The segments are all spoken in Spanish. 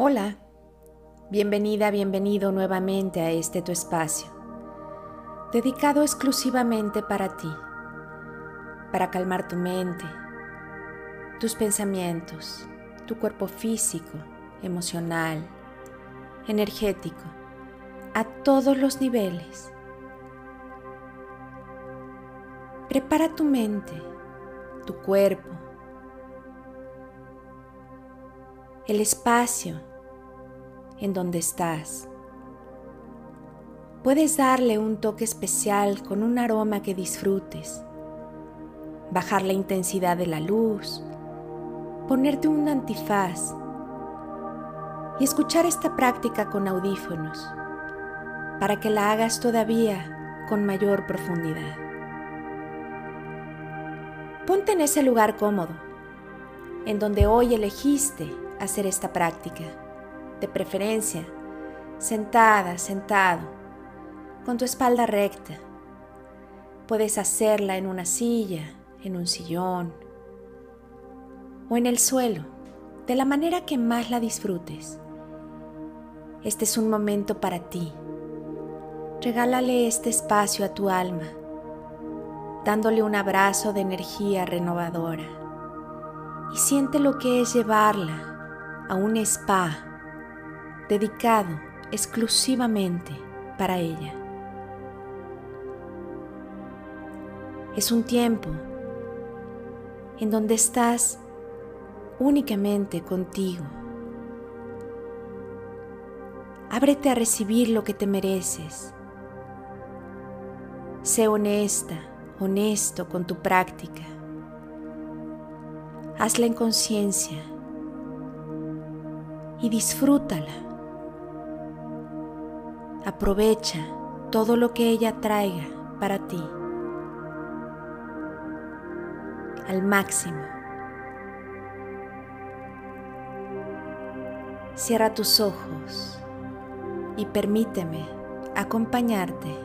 Hola, bienvenida, bienvenido nuevamente a este tu espacio, dedicado exclusivamente para ti, para calmar tu mente, tus pensamientos, tu cuerpo físico, emocional, energético, a todos los niveles. Prepara tu mente, tu cuerpo, el espacio en donde estás. Puedes darle un toque especial con un aroma que disfrutes, bajar la intensidad de la luz, ponerte un antifaz y escuchar esta práctica con audífonos para que la hagas todavía con mayor profundidad. Ponte en ese lugar cómodo, en donde hoy elegiste hacer esta práctica de preferencia, sentada, sentado, con tu espalda recta. Puedes hacerla en una silla, en un sillón o en el suelo, de la manera que más la disfrutes. Este es un momento para ti. Regálale este espacio a tu alma, dándole un abrazo de energía renovadora. Y siente lo que es llevarla a un spa dedicado exclusivamente para ella. Es un tiempo en donde estás únicamente contigo. Ábrete a recibir lo que te mereces. Sé honesta, honesto con tu práctica. Hazla en conciencia y disfrútala. Aprovecha todo lo que ella traiga para ti al máximo. Cierra tus ojos y permíteme acompañarte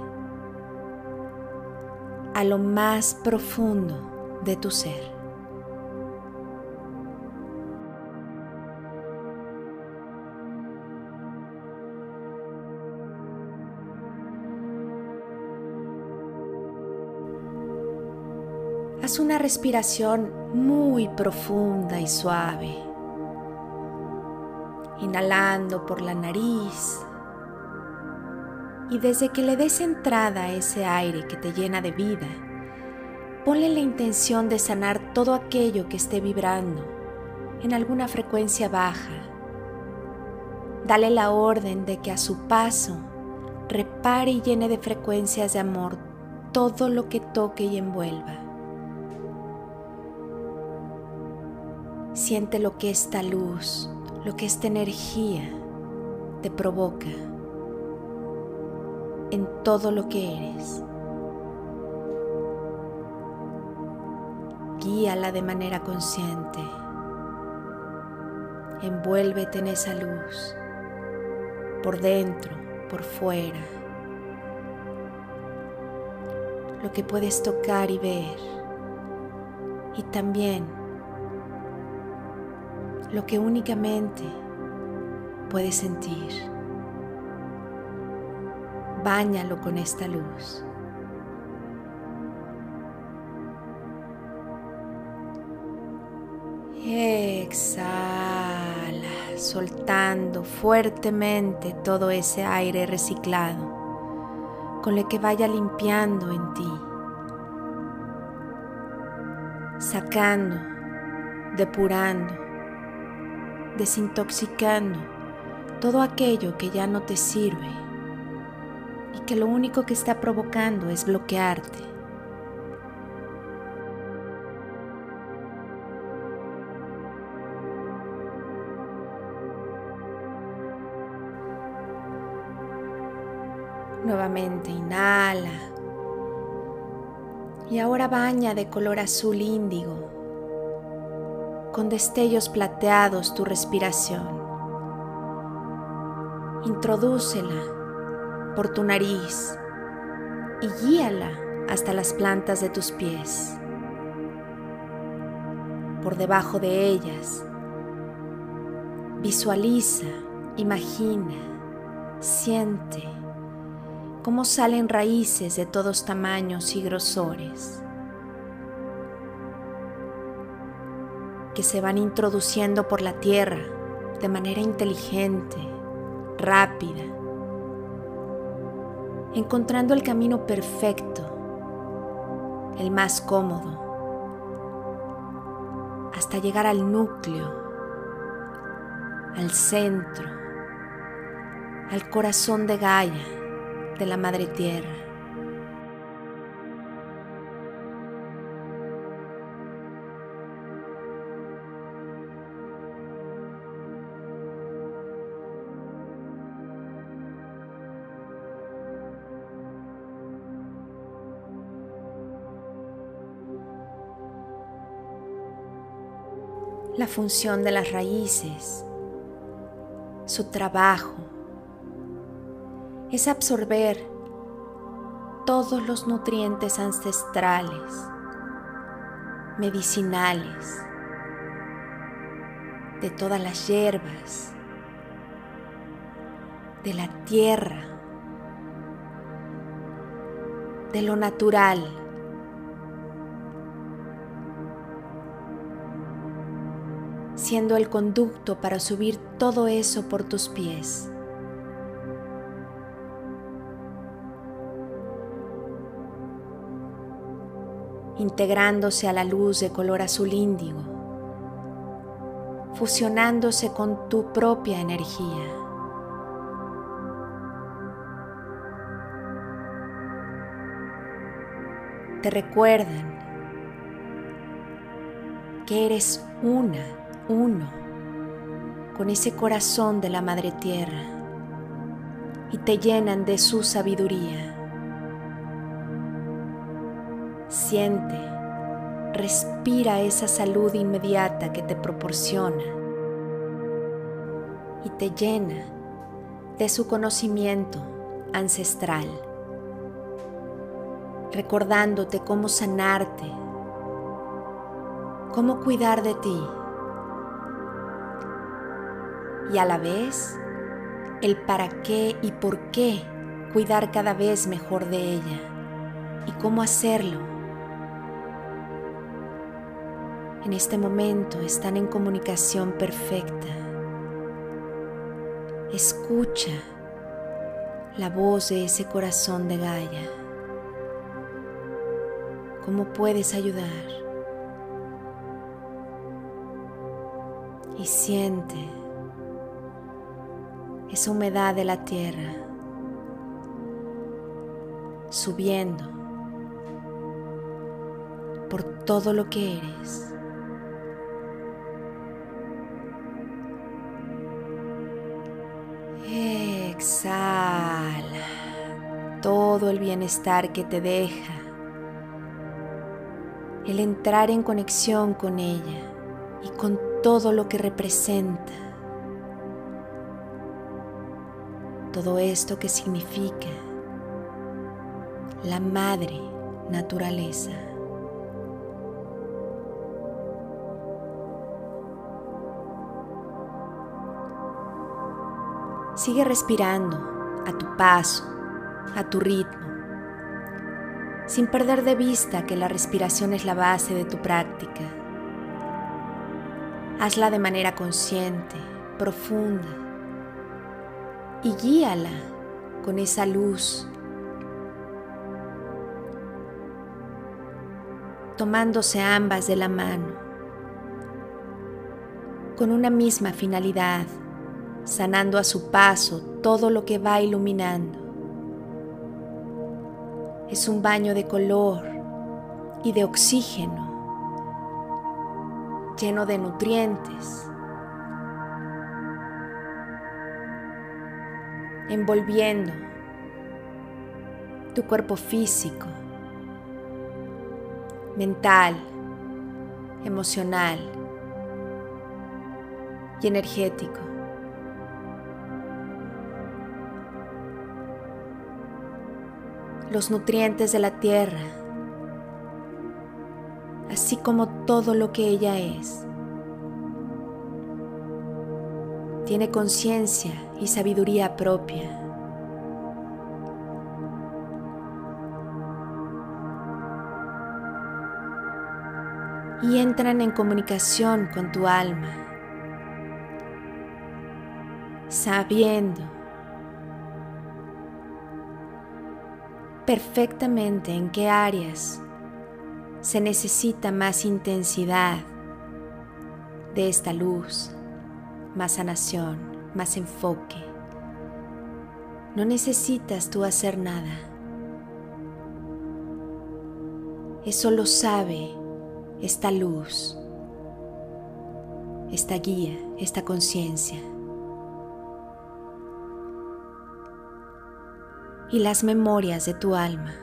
a lo más profundo de tu ser. Una respiración muy profunda y suave. Inhalando por la nariz. Y desde que le des entrada a ese aire que te llena de vida, ponle la intención de sanar todo aquello que esté vibrando en alguna frecuencia baja. Dale la orden de que a su paso repare y llene de frecuencias de amor todo lo que toque y envuelva. Siente lo que esta luz, lo que esta energía te provoca en todo lo que eres. Guíala de manera consciente. Envuélvete en esa luz, por dentro, por fuera. Lo que puedes tocar y ver. Y también lo que únicamente puedes sentir. Báñalo con esta luz. Exhala, soltando fuertemente todo ese aire reciclado con el que vaya limpiando en ti, sacando, depurando desintoxicando todo aquello que ya no te sirve y que lo único que está provocando es bloquearte. Nuevamente inhala. Y ahora baña de color azul índigo con destellos plateados tu respiración. Introdúcela por tu nariz y guíala hasta las plantas de tus pies. Por debajo de ellas, Visualiza, imagina, siente cómo salen raíces de todos tamaños y grosores que se van introduciendo por la tierra de manera inteligente, rápida, encontrando el camino perfecto, el más cómodo, hasta llegar al núcleo, al centro, al corazón de Gaia, de la Madre Tierra. La función de las raíces, su trabajo, es absorber todos los nutrientes ancestrales, medicinales, de todas las hierbas, de la tierra, de lo natural siendo el conducto para subir todo eso por tus pies. integrándose a la luz de color azul índigo, fusionándose con tu propia energía. Te recuerdan que eres una uno con ese corazón de la Madre Tierra y te llenan de su sabiduría. Siente, respira esa salud inmediata que te proporciona y te llena de su conocimiento ancestral, recordándote cómo sanarte, cómo cuidar de ti y a la vez el para qué y por qué cuidar cada vez mejor de ella y cómo hacerlo. En este momento están en comunicación perfecta. Escucha la voz de ese corazón de Gaia. ¿Cómo puedes ayudar? Y siente esa humedad de la tierra subiendo por todo lo que eres. Exhala todo el bienestar que te deja, el entrar en conexión con ella y con todo lo que representa. Todo esto que significa la madre naturaleza. Sigue respirando a tu paso, a tu ritmo, sin perder de vista que la respiración es la base de tu práctica. Hazla de manera consciente, profunda y guíala con esa luz, tomándose ambas de la mano, con una misma finalidad, sanando a su paso todo lo que va iluminando. Es un baño de color y de oxígeno, lleno de nutrientes envolviendo tu cuerpo físico, mental, emocional y energético. Los nutrientes de la tierra, así como todo lo que ella es. Tiene conciencia y sabiduría propia. Y entran en comunicación con tu alma, sabiendo perfectamente en qué áreas se necesita más intensidad de esta luz, más sanación, más enfoque. No necesitas tú hacer nada. Eso lo sabe esta luz, esta guía, esta conciencia. Y las memorias de tu alma.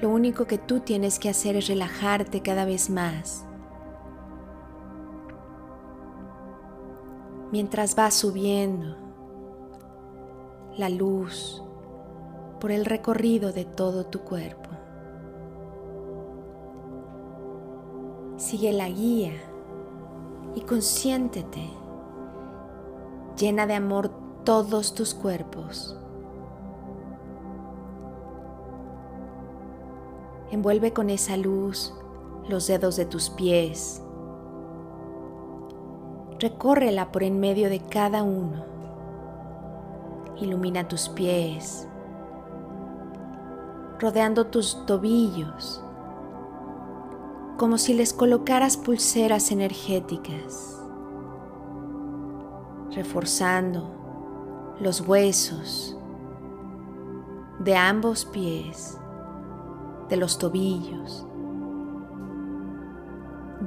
Lo único que tú tienes que hacer es relajarte cada vez más. Mientras va subiendo la luz por el recorrido de todo tu cuerpo. Sigue la guía y consiéntete. Llena de amor todos tus cuerpos. Envuelve con esa luz los dedos de tus pies. Recórrela por en medio de cada uno. Ilumina tus pies, rodeando tus tobillos, como si les colocaras pulseras energéticas, reforzando los huesos de ambos pies de los tobillos.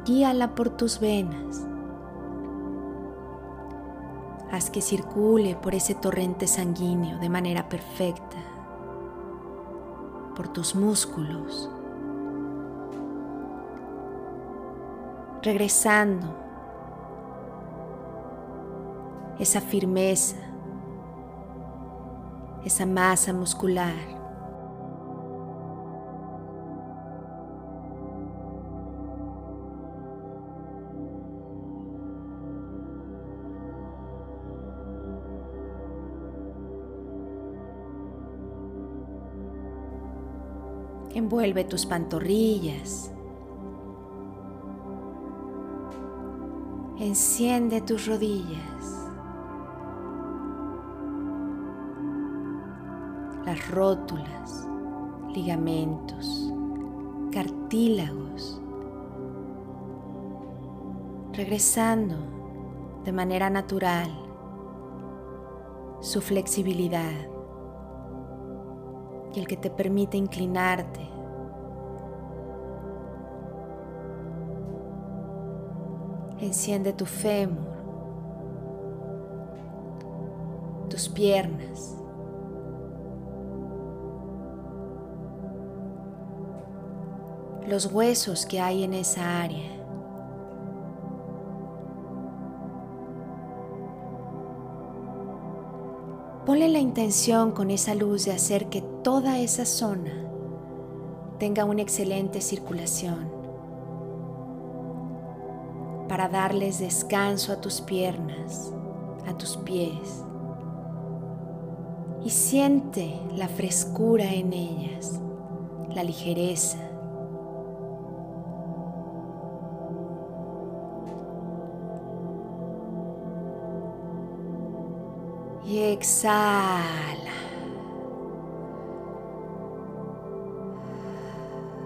Guíala por tus venas. Haz que circule por ese torrente sanguíneo de manera perfecta, por tus músculos, regresando. Esa firmeza, esa masa muscular Envuelve tus pantorrillas. Enciende tus rodillas. Las rótulas, ligamentos, cartílagos. Regresando de manera natural su flexibilidad y el que te permite inclinarte. Enciende tu fémur, tus piernas. los huesos que hay en esa área. Ponle la intención con esa luz de hacer que toda esa zona tenga una excelente circulación para darles descanso a tus piernas, a tus pies. Y siente la frescura en ellas, la ligereza. Exhala.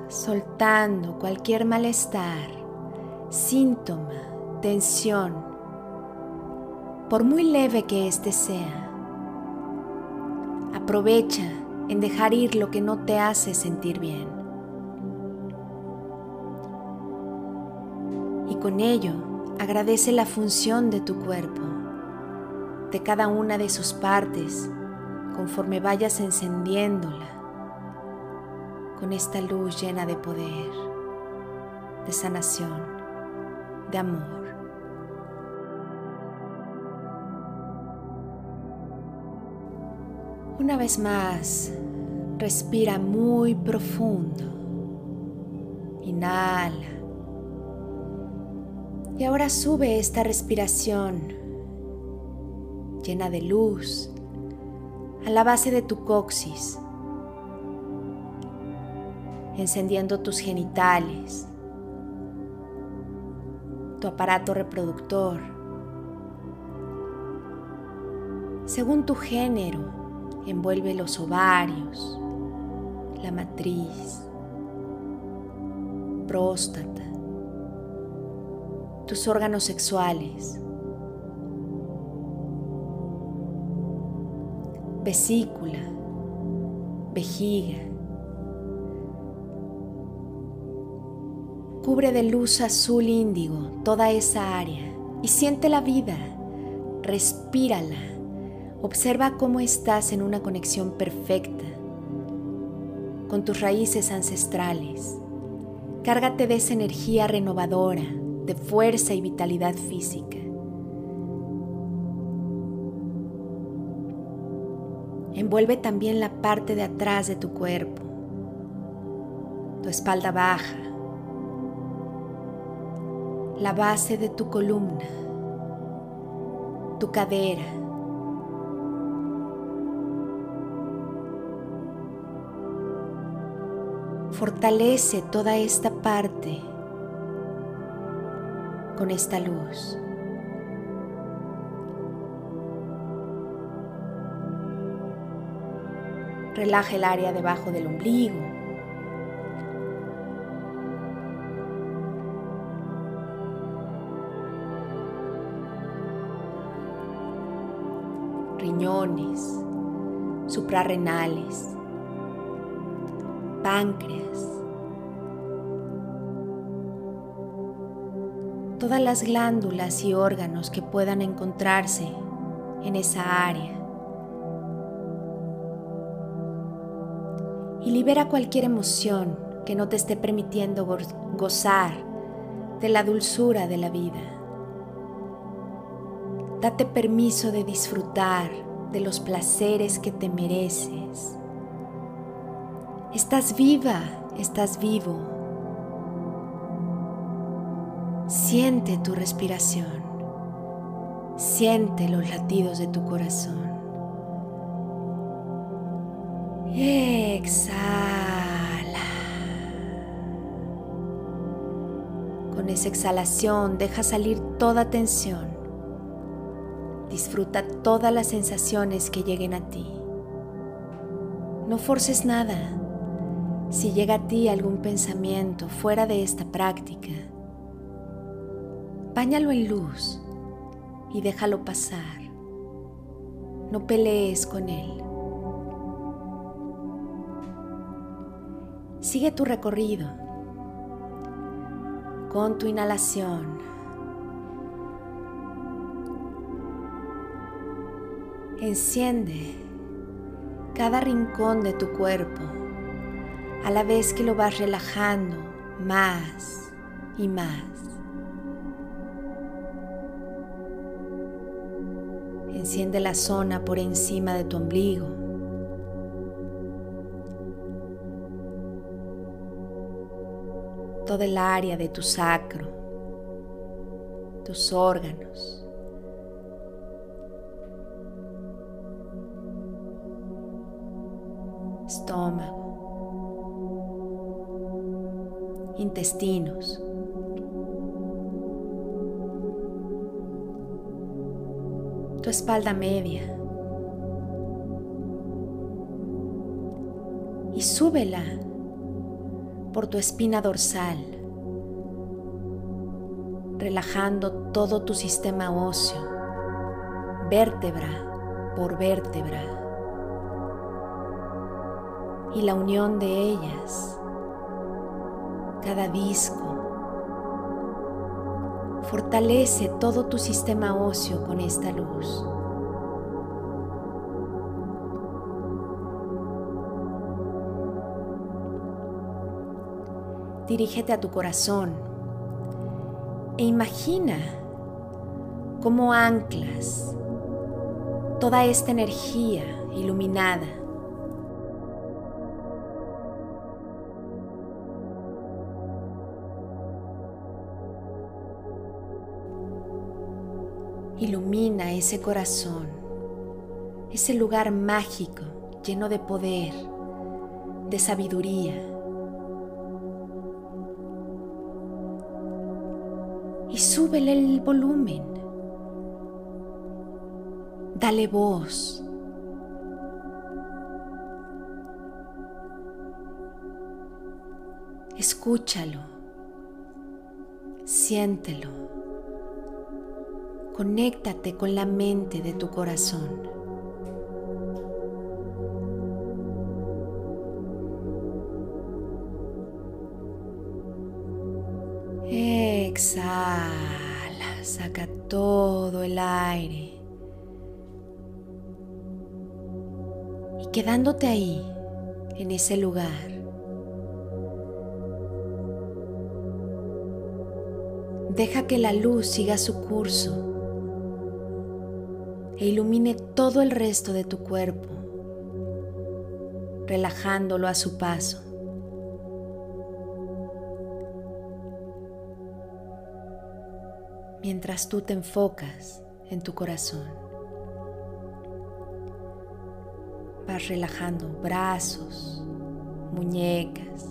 Soltando cualquier malestar, síntoma, tensión, por muy leve que éste sea. Aprovecha en dejar ir lo que no te hace sentir bien. Y con ello agradece la función de tu cuerpo de cada una de sus partes conforme vayas encendiéndola con esta luz llena de poder, de sanación, de amor. Una vez más, respira muy profundo. Inhala. Y ahora sube esta respiración llena de luz, a la base de tu coxis, encendiendo tus genitales, tu aparato reproductor. Según tu género, envuelve los ovarios, la matriz, próstata, tus órganos sexuales, vesícula, vejiga. Cubre de luz azul índigo toda esa área y siente la vida, respírala, observa cómo estás en una conexión perfecta con tus raíces ancestrales. Cárgate de esa energía renovadora, de fuerza y vitalidad física. Envuelve también la parte de atrás de tu cuerpo, tu espalda baja, la base de tu columna, tu cadera. Fortalece toda esta parte con esta luz. Relaja el área debajo del ombligo. Riñones, suprarrenales, páncreas. Todas las glándulas y órganos que puedan encontrarse en esa área. Y libera cualquier emoción que no te esté permitiendo gozar de la dulzura de la vida. Date permiso de disfrutar de los placeres que te mereces. Estás viva, estás vivo. Siente tu respiración. Siente los latidos de tu corazón. Exhala. Con esa exhalación deja salir toda tensión. Disfruta todas las sensaciones que lleguen a ti. No forces nada. Si llega a ti algún pensamiento fuera de esta práctica, báñalo en luz y déjalo pasar. No pelees con él. Sigue tu recorrido con tu inhalación. Enciende cada rincón de tu cuerpo a la vez que lo vas relajando más y más. Enciende la zona por encima de tu ombligo. Toda el área de tu sacro, tus órganos. estómago, intestinos. Tu espalda media. Y súbela por tu espina dorsal, relajando todo tu sistema óseo, vértebra por vértebra, y la unión de ellas, cada disco. Fortalece todo tu sistema óseo con esta luz. Dirígete a tu corazón e imagina cómo anclas toda esta energía iluminada Ilumina ese corazón ese lugar mágico lleno de poder, de sabiduría. Y súbele el volumen. Dale voz. Escúchalo. Siéntelo. Conéctate con la mente de tu corazón. Todo el aire. Y quedándote ahí, en ese lugar, Deja que la luz siga su curso e ilumine todo el resto de tu cuerpo, relajándolo a su paso. Mientras tú te enfocas en tu corazón, vas relajando brazos, muñecas,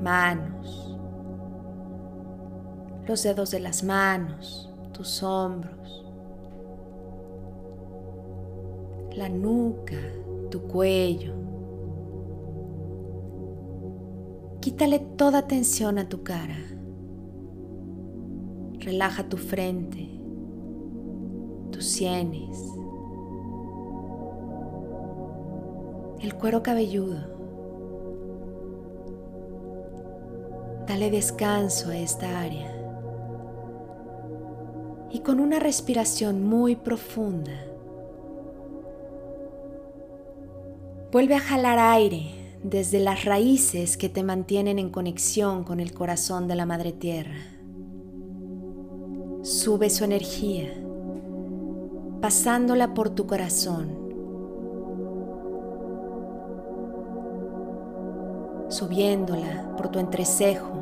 manos, los dedos de las manos, tus hombros, la nuca, tu cuello. Quítale toda tensión a tu cara. Relaja tu frente, tus sienes, el cuero cabelludo. Dale descanso a esta área y con una respiración muy profunda, vuelve a jalar aire desde las raíces que te mantienen en conexión con el corazón de la Madre Tierra. Sube su energía, pasándola por tu corazón, subiéndola por tu entrecejo,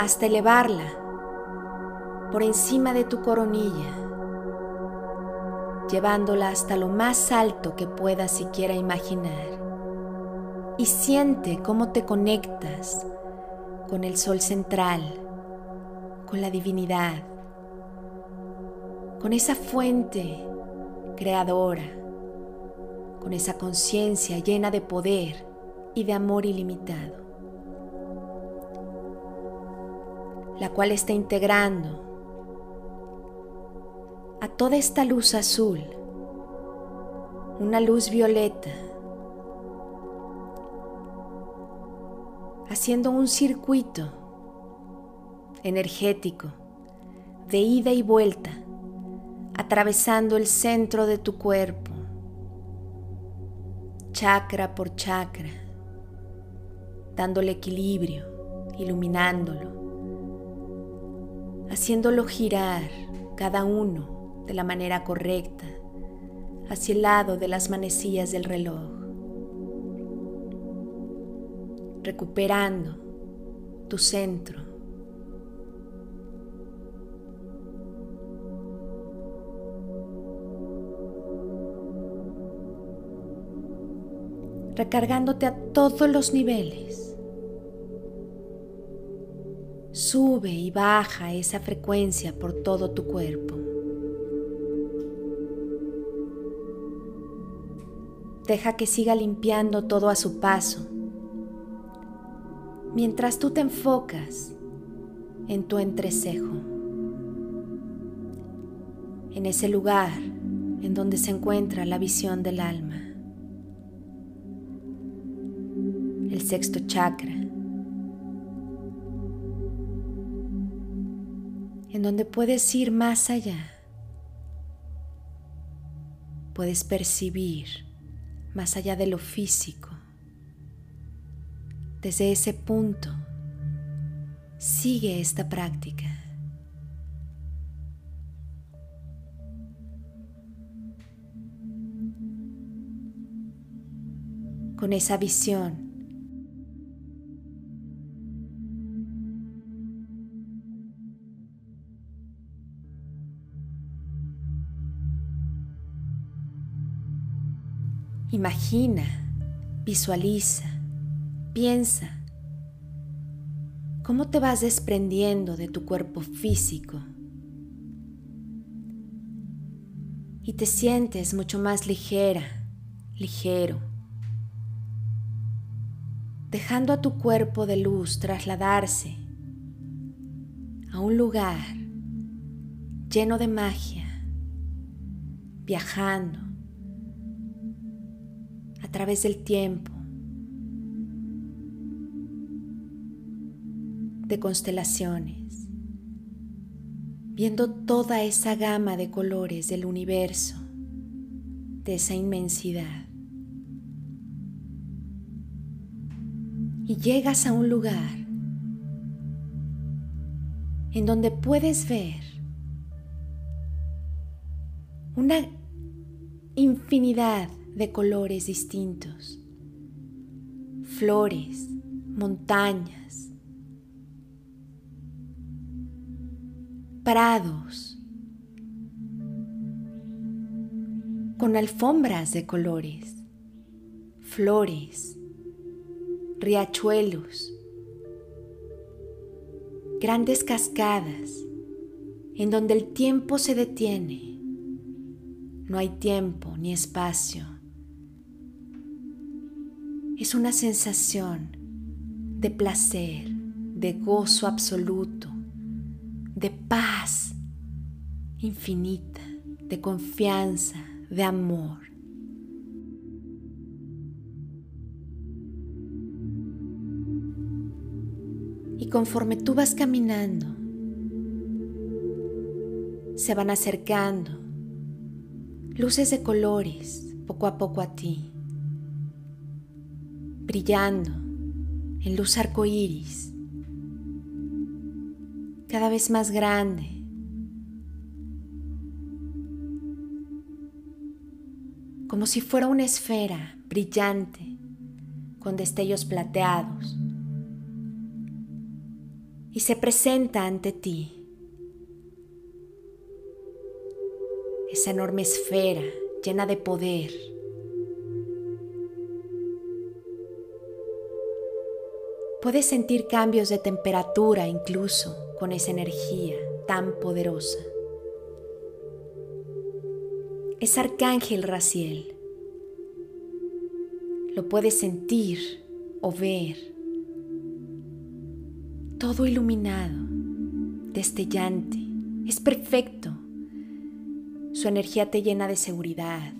hasta elevarla por encima de tu coronilla, llevándola hasta lo más alto que puedas siquiera imaginar. Y siente cómo te conectas con el sol central, con la divinidad, con esa fuente creadora, con esa conciencia llena de poder y de amor ilimitado, la cual está integrando a toda esta luz azul, una luz violeta, haciendo un circuito energético de ida y vuelta, atravesando el centro de tu cuerpo, chakra por chakra, dándole equilibrio, iluminándolo, haciéndolo girar cada uno de la manera correcta hacia el lado de las manecillas del reloj, recuperando tu centro. Recargándote a todos los niveles. Sube y baja esa frecuencia por todo tu cuerpo. Deja que siga limpiando todo a su paso. Mientras tú te enfocas en tu entrecejo, en ese lugar en donde se encuentra la visión del alma, sexto chakra, en donde puedes ir más allá, puedes percibir más allá de lo físico. Desde ese punto, sigue esta práctica. Con esa visión Imagina, visualiza, piensa cómo te vas desprendiendo de tu cuerpo físico y te sientes mucho más ligera, ligero, dejando a tu cuerpo de luz trasladarse a un lugar lleno de magia, viajando través del tiempo, de constelaciones, viendo toda esa gama de colores del universo, de esa inmensidad. Y llegas a un lugar en donde puedes ver una infinidad de colores distintos, flores, montañas, prados, con alfombras de colores, flores, riachuelos, grandes cascadas en donde el tiempo se detiene. No hay tiempo ni espacio. Es una sensación de placer, de gozo absoluto, de paz infinita, de confianza, de amor. Y conforme tú vas caminando, se van acercando luces de colores poco a poco a ti, brillando en luz arcoíris, cada vez más grande. Como si fuera una esfera brillante con destellos plateados y se presenta ante ti. Esa enorme esfera llena de poder. Puedes sentir cambios de temperatura incluso con esa energía tan poderosa. Es Arcángel Raciel. Lo puedes sentir o ver todo iluminado, destellante, es perfecto. Su energía te llena de seguridad,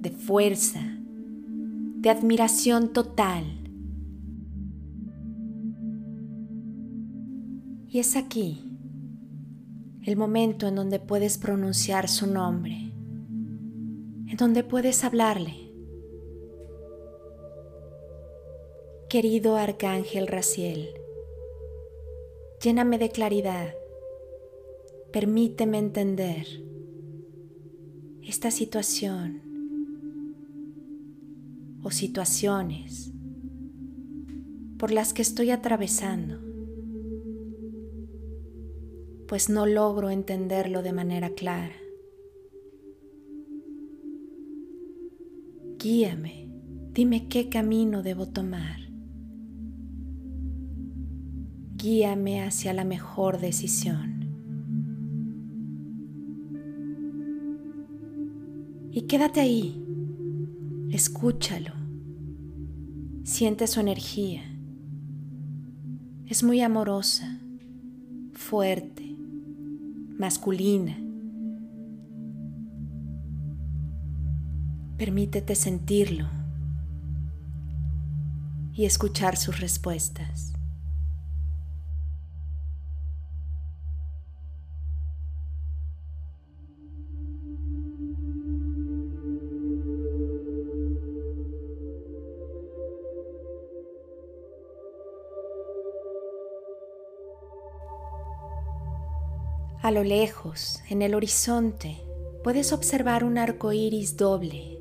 de fuerza, de admiración total. Y es aquí el momento en donde puedes pronunciar su nombre, en donde puedes hablarle. Querido Arcángel Raciel, Lléname de claridad. Permíteme entender esta situación o situaciones por las que estoy atravesando, pues no logro entenderlo de manera clara. Guíame, dime qué camino debo tomar. guíame hacia la mejor decisión. Y quédate ahí, escúchalo, siente su energía. Es muy amorosa, fuerte, masculina. Permítete sentirlo y escuchar sus respuestas. A lo lejos, en el horizonte, puedes observar un arco iris doble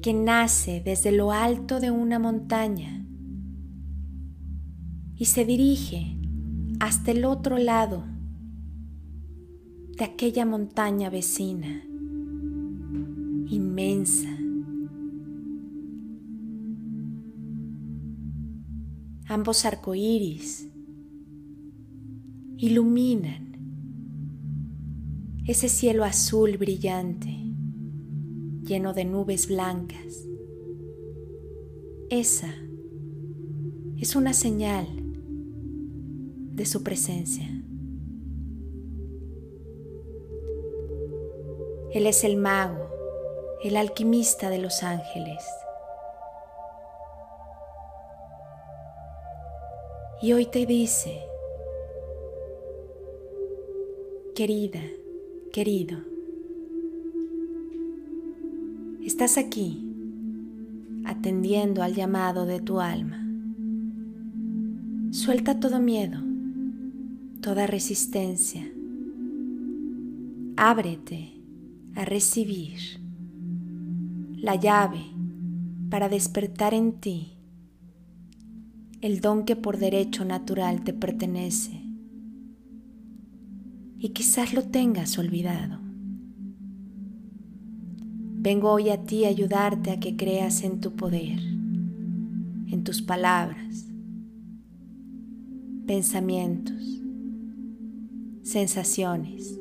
que nace desde lo alto de una montaña y se dirige hasta el otro lado de aquella montaña vecina, inmensa. Ambos arcoíris iluminan ese cielo azul brillante, lleno de nubes blancas. Esa es una señal de su presencia. Él es el mago, el alquimista de los ángeles. Y hoy te dice, querida, querido, estás aquí atendiendo al llamado de tu alma. Suelta todo miedo, toda resistencia. Ábrete a recibir la llave para despertar en ti el don que por derecho natural te pertenece y quizás lo tengas olvidado. Vengo hoy a ti a ayudarte a que creas en tu poder, en tus palabras, pensamientos, sensaciones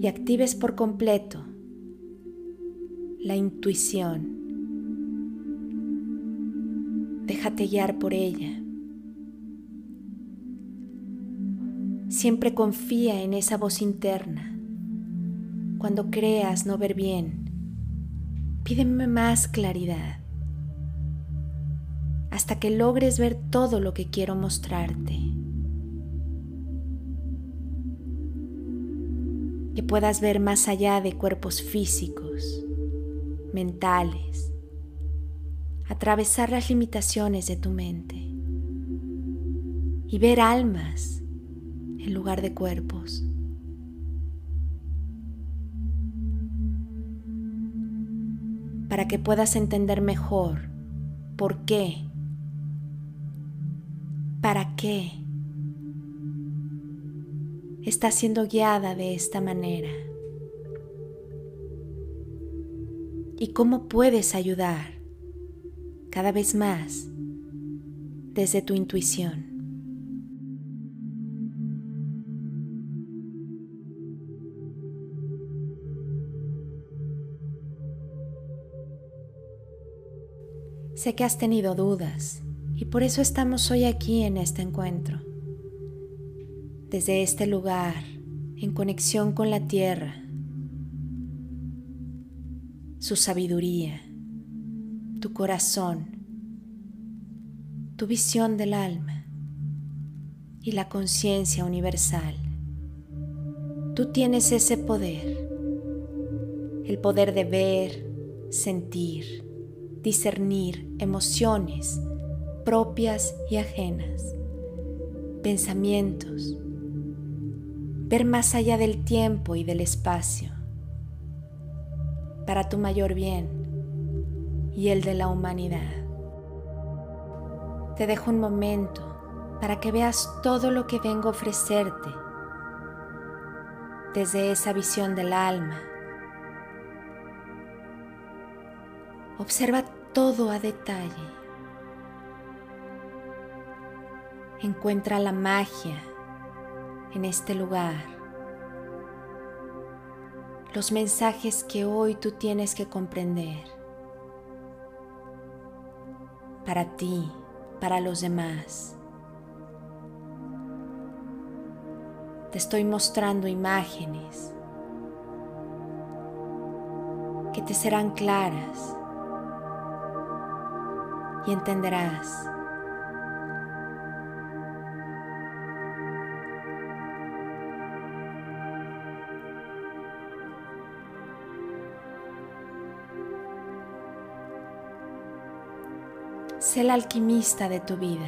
y actives por completo la intuición. Déjate guiar por ella. Siempre confía en esa voz interna. Cuando creas no ver bien, pídeme más claridad hasta que logres ver todo lo que quiero mostrarte. que puedas ver más allá de cuerpos físicos, mentales, atravesar las limitaciones de tu mente y ver almas en lugar de cuerpos. Para que puedas entender mejor por qué, para qué está siendo guiada de esta manera y cómo puedes ayudar cada vez más desde tu intuición. Sé que has tenido dudas y por eso estamos hoy aquí en este encuentro desde este lugar en conexión con la tierra, su sabiduría, tu corazón, tu visión del alma y la conciencia universal. Tú tienes ese poder, el poder de ver, sentir, discernir emociones propias y ajenas, pensamientos, ver más allá del tiempo y del espacio, para tu mayor bien y el de la humanidad. Te dejo un momento para que veas todo lo que vengo a ofrecerte desde esa visión del alma. Observa todo a detalle. Encuentra la magia en este lugar, los mensajes que hoy tú tienes que comprender para ti, para los demás. Te estoy mostrando imágenes que te serán claras y entenderás Sé el alquimista de tu vida.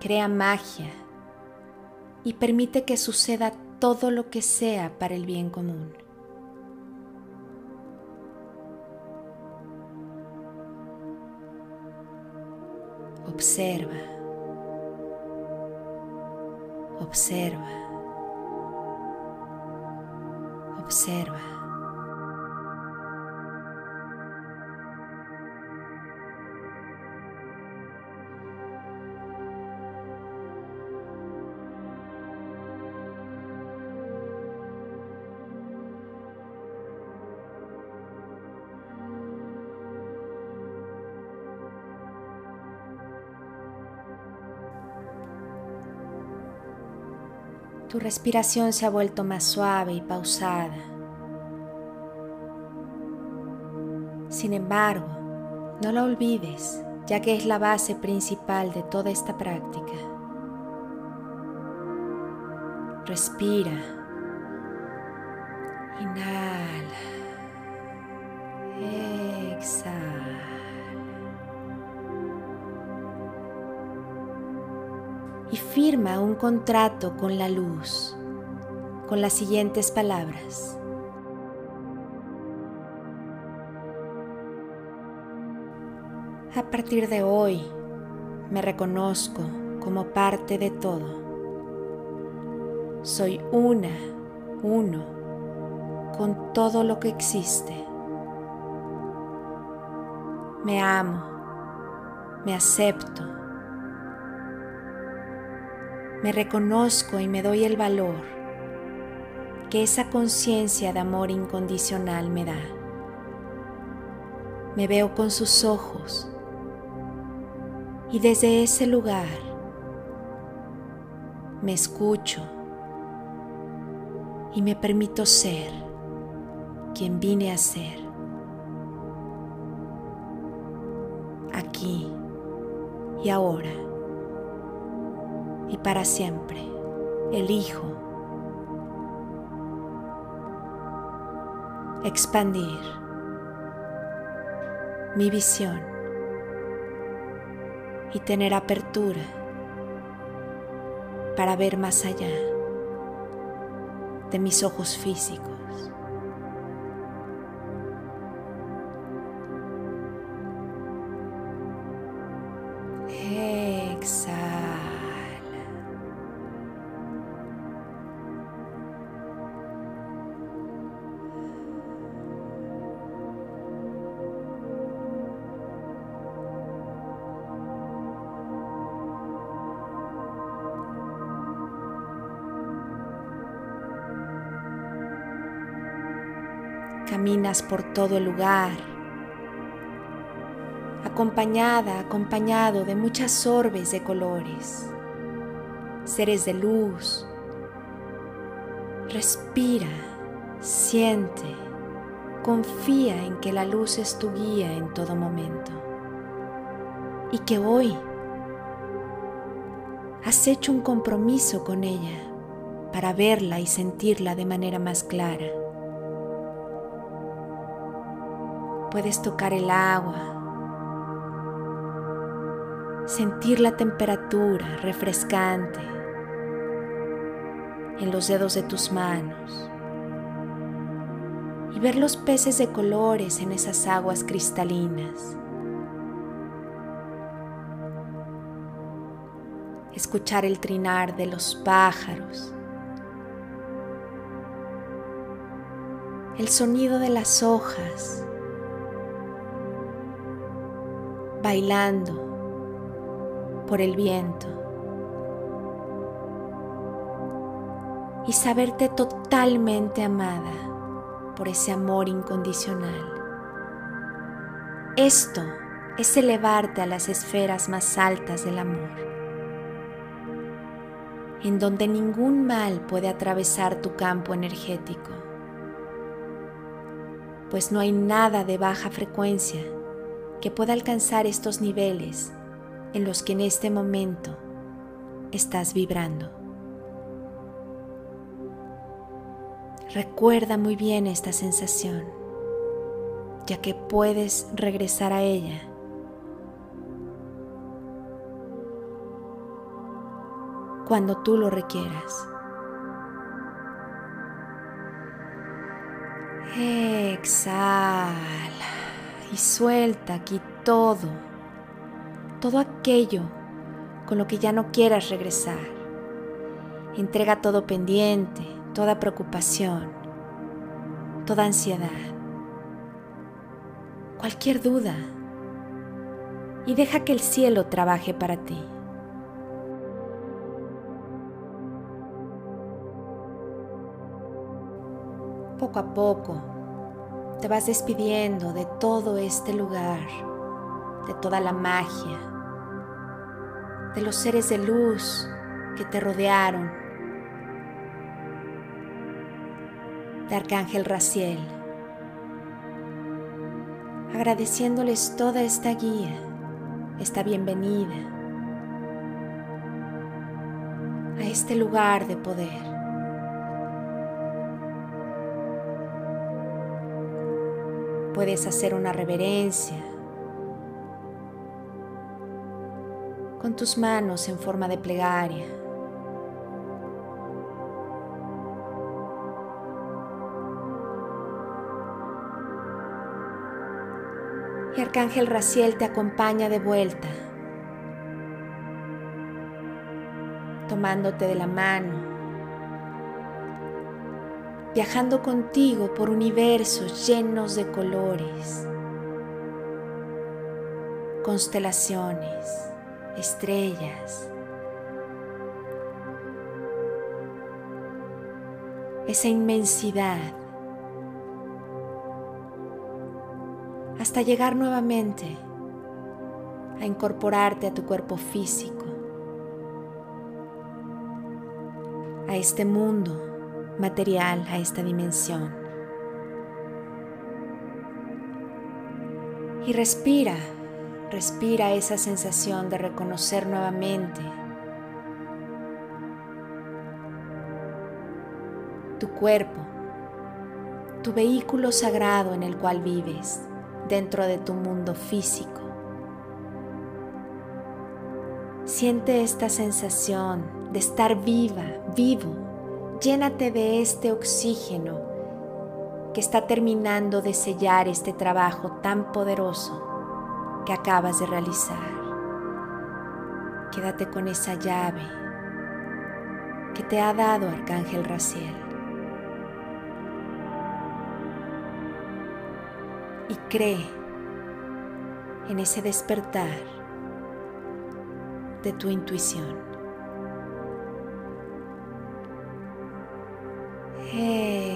Crea magia y permite que suceda todo lo que sea para el bien común. Observa. Observa. Observa. Respiración se ha vuelto más suave y pausada. Sin embargo, no la olvides, ya que es la base principal de toda esta práctica. Respira. Inhala. Exhala. Y firma un contrato con la luz con las siguientes palabras. A partir de hoy me reconozco como parte de todo. Soy una, uno, con todo lo que existe. Me amo, me acepto, me reconozco y me doy el valor que esa conciencia de amor incondicional me da. Me veo con sus ojos y desde ese lugar me escucho y me permito ser quien vine a ser. Aquí y ahora y para siempre elijo expandir mi visión y tener apertura para ver más allá de mis ojos físicos. Por todo el lugar, acompañada, acompañado de muchas orbes de colores, seres de luz. Respira, siente, confía en que la luz es tu guía en todo momento y que hoy has hecho un compromiso con ella para verla y sentirla de manera más clara. Puedes tocar el agua, sentir la temperatura refrescante en los dedos de tus manos y ver los peces de colores en esas aguas cristalinas. Escuchar el trinar de los pájaros. El sonido de las hojas bailando por el viento y saberte totalmente amada por ese amor incondicional. Esto es elevarte a las esferas más altas del amor, en donde ningún mal puede atravesar tu campo energético, pues no hay nada de baja frecuencia que pueda alcanzar estos niveles en los que en este momento estás vibrando. Recuerda muy bien esta sensación, ya que puedes regresar a ella. cuando tú lo requieras. Exhala y suelta aquí todo, todo aquello con lo que ya no quieras regresar. Entrega todo pendiente, toda preocupación, toda ansiedad, cualquier duda y deja que el cielo trabaje para ti. Poco a poco te vas despidiendo de todo este lugar, de toda la magia, de los seres de luz que te rodearon de Arcángel Raciel, agradeciéndoles toda esta guía, esta bienvenida a este lugar de poder. Puedes hacer una reverencia con tus manos en forma de plegaria. Y Arcángel Raciel te acompaña de vuelta, tomándote de la mano viajando contigo por universos llenos de colores, constelaciones, estrellas. Esa inmensidad hasta llegar nuevamente a incorporarte a tu cuerpo físico, a este mundo material a esta dimensión. Y respira, respira esa sensación de reconocer nuevamente tu cuerpo, tu vehículo sagrado en el cual vives dentro de tu mundo físico. Siente esta sensación de estar viva, vivo llénate de este oxígeno que está terminando de sellar este trabajo tan poderoso que acabas de realizar. Quédate con esa llave que te ha dado Arcángel Raciel. Y cree en ese despertar de tu intuición.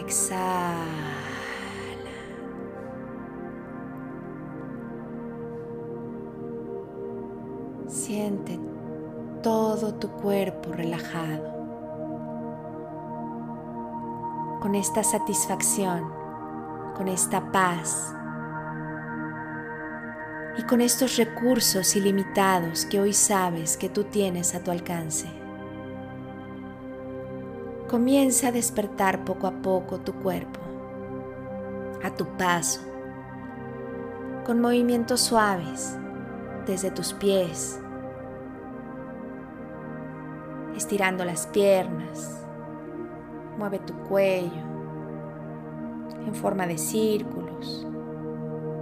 Exhala. Siente todo tu cuerpo relajado. Con esta satisfacción, con esta paz y con estos recursos ilimitados que hoy sabes que tú tienes a tu alcance. Comienza a despertar poco a poco tu cuerpo, a tu paso, con movimientos suaves desde tus pies, estirando las piernas, mueve tu cuello en forma de círculos,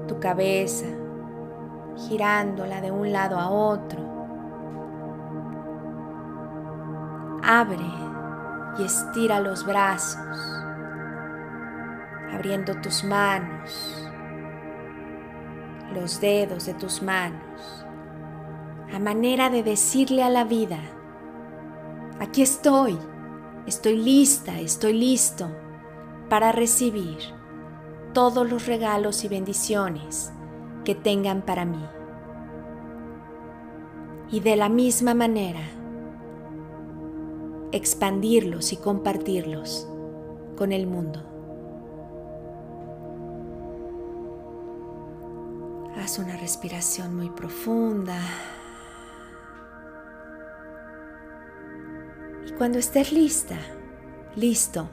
tu cabeza girándola de un lado a otro. Abre y estira los brazos, abriendo tus manos, los dedos de tus manos, a manera de decirle a la vida, aquí estoy, estoy lista, estoy listo para recibir todos los regalos y bendiciones que tengan para mí. Y de la misma manera, expandirlos y compartirlos con el mundo. Haz una respiración muy profunda. Y cuando estés lista, listo,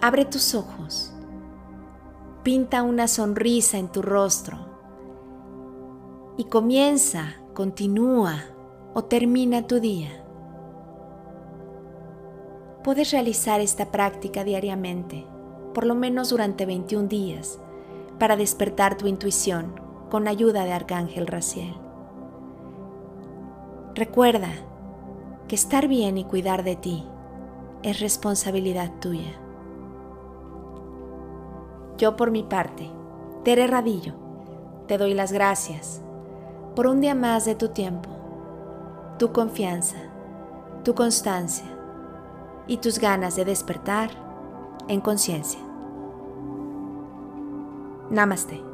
abre tus ojos, pinta una sonrisa en tu rostro y comienza, continúa o termina tu día. Puedes realizar esta práctica diariamente, por lo menos durante 21 días, para despertar tu intuición con ayuda de Arcángel Raciel. Recuerda que estar bien y cuidar de ti es responsabilidad tuya. Yo por mi parte, Tere Radillo, te doy las gracias por un día más de tu tiempo, tu confianza, tu constancia y tus ganas de despertar en conciencia. Namaste.